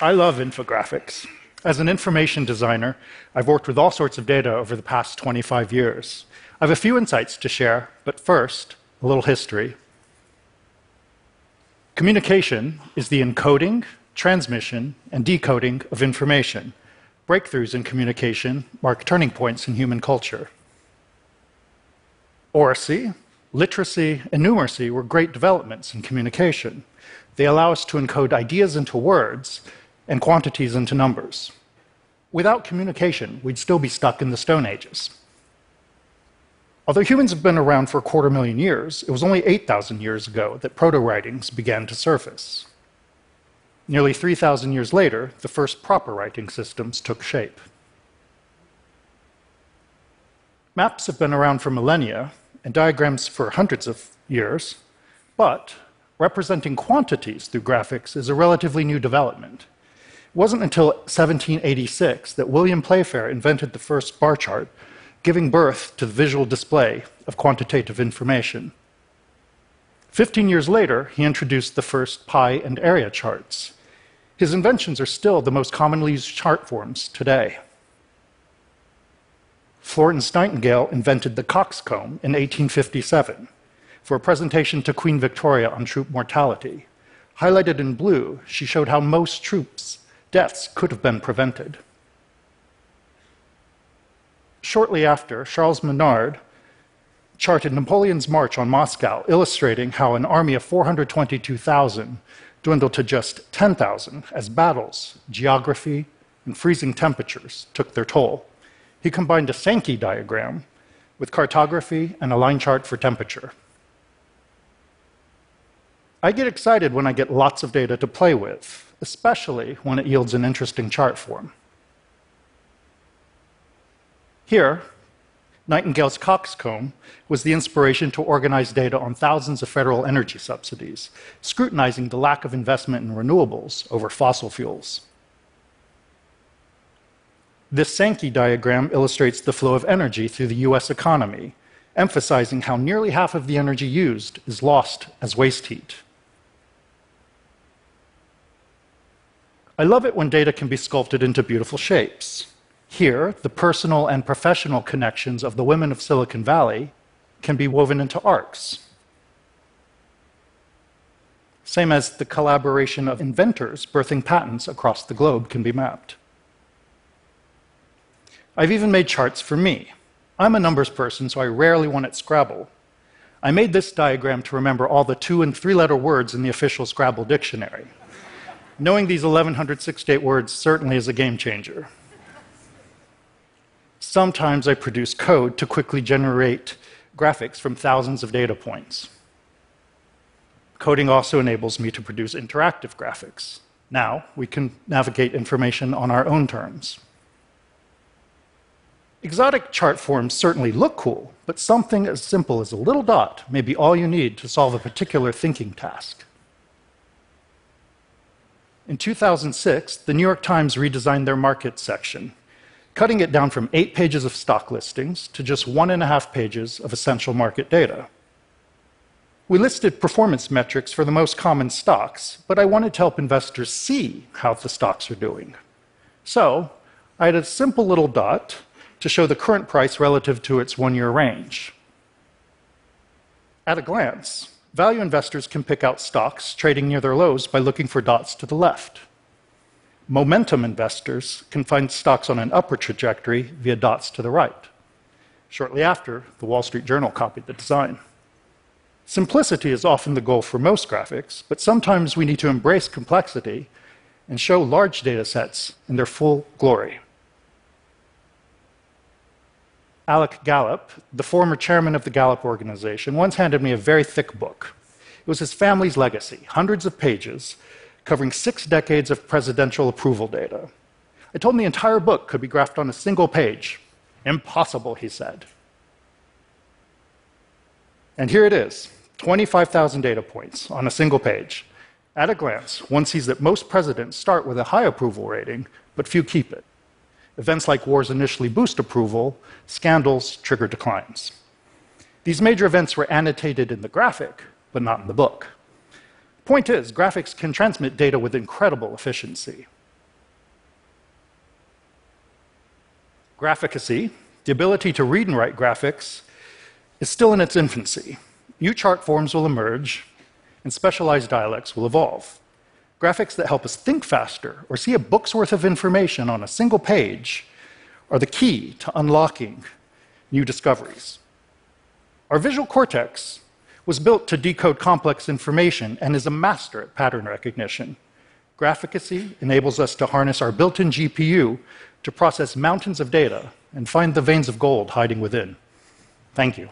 I love infographics. As an information designer, I've worked with all sorts of data over the past 25 years. I have a few insights to share, but first, a little history. Communication is the encoding, transmission, and decoding of information. Breakthroughs in communication mark turning points in human culture. Oracy, literacy, and numeracy were great developments in communication. They allow us to encode ideas into words and quantities into numbers. Without communication, we'd still be stuck in the Stone Ages. Although humans have been around for a quarter million years, it was only 8,000 years ago that proto writings began to surface. Nearly 3,000 years later, the first proper writing systems took shape. Maps have been around for millennia, and diagrams for hundreds of years, but representing quantities through graphics is a relatively new development. It wasn't until 1786 that William Playfair invented the first bar chart, giving birth to the visual display of quantitative information. Fifteen years later, he introduced the first pie and area charts. His inventions are still the most commonly used chart forms today. Florence Nightingale invented the coxcomb in 1857 for a presentation to Queen Victoria on troop mortality. Highlighted in blue, she showed how most troops' deaths could have been prevented. Shortly after, Charles Minard charted Napoleon's march on Moscow, illustrating how an army of 422,000 dwindled to just 10,000 as battles, geography, and freezing temperatures took their toll. He combined a Sankey diagram with cartography and a line chart for temperature. I get excited when I get lots of data to play with, especially when it yields an interesting chart form. Here, Nightingale's coxcomb was the inspiration to organize data on thousands of federal energy subsidies, scrutinizing the lack of investment in renewables over fossil fuels. This Sankey diagram illustrates the flow of energy through the US economy, emphasizing how nearly half of the energy used is lost as waste heat. I love it when data can be sculpted into beautiful shapes. Here, the personal and professional connections of the women of Silicon Valley can be woven into arcs. Same as the collaboration of inventors birthing patents across the globe can be mapped. I've even made charts for me. I'm a numbers person, so I rarely want it Scrabble. I made this diagram to remember all the two and three letter words in the official Scrabble dictionary. Knowing these 1168 words certainly is a game changer. Sometimes I produce code to quickly generate graphics from thousands of data points. Coding also enables me to produce interactive graphics. Now we can navigate information on our own terms. Exotic chart forms certainly look cool, but something as simple as a little dot may be all you need to solve a particular thinking task. In 2006, the New York Times redesigned their market section cutting it down from eight pages of stock listings to just one and a half pages of essential market data. We listed performance metrics for the most common stocks, but I wanted to help investors see how the stocks are doing. So I had a simple little dot to show the current price relative to its one year range. At a glance, value investors can pick out stocks trading near their lows by looking for dots to the left. Momentum investors can find stocks on an upward trajectory via dots to the right. Shortly after, the Wall Street Journal copied the design. Simplicity is often the goal for most graphics, but sometimes we need to embrace complexity and show large data sets in their full glory. Alec Gallup, the former chairman of the Gallup organization, once handed me a very thick book. It was his family's legacy, hundreds of pages, covering six decades of presidential approval data. I told him the entire book could be graphed on a single page. Impossible, he said. And here it is 25,000 data points on a single page. At a glance, one sees that most presidents start with a high approval rating, but few keep it. Events like wars initially boost approval, scandals trigger declines. These major events were annotated in the graphic, but not in the book. Point is, graphics can transmit data with incredible efficiency. Graphicacy, the ability to read and write graphics, is still in its infancy. New chart forms will emerge, and specialized dialects will evolve. Graphics that help us think faster or see a book's worth of information on a single page are the key to unlocking new discoveries. Our visual cortex was built to decode complex information and is a master at pattern recognition. Graphicacy enables us to harness our built in GPU to process mountains of data and find the veins of gold hiding within. Thank you.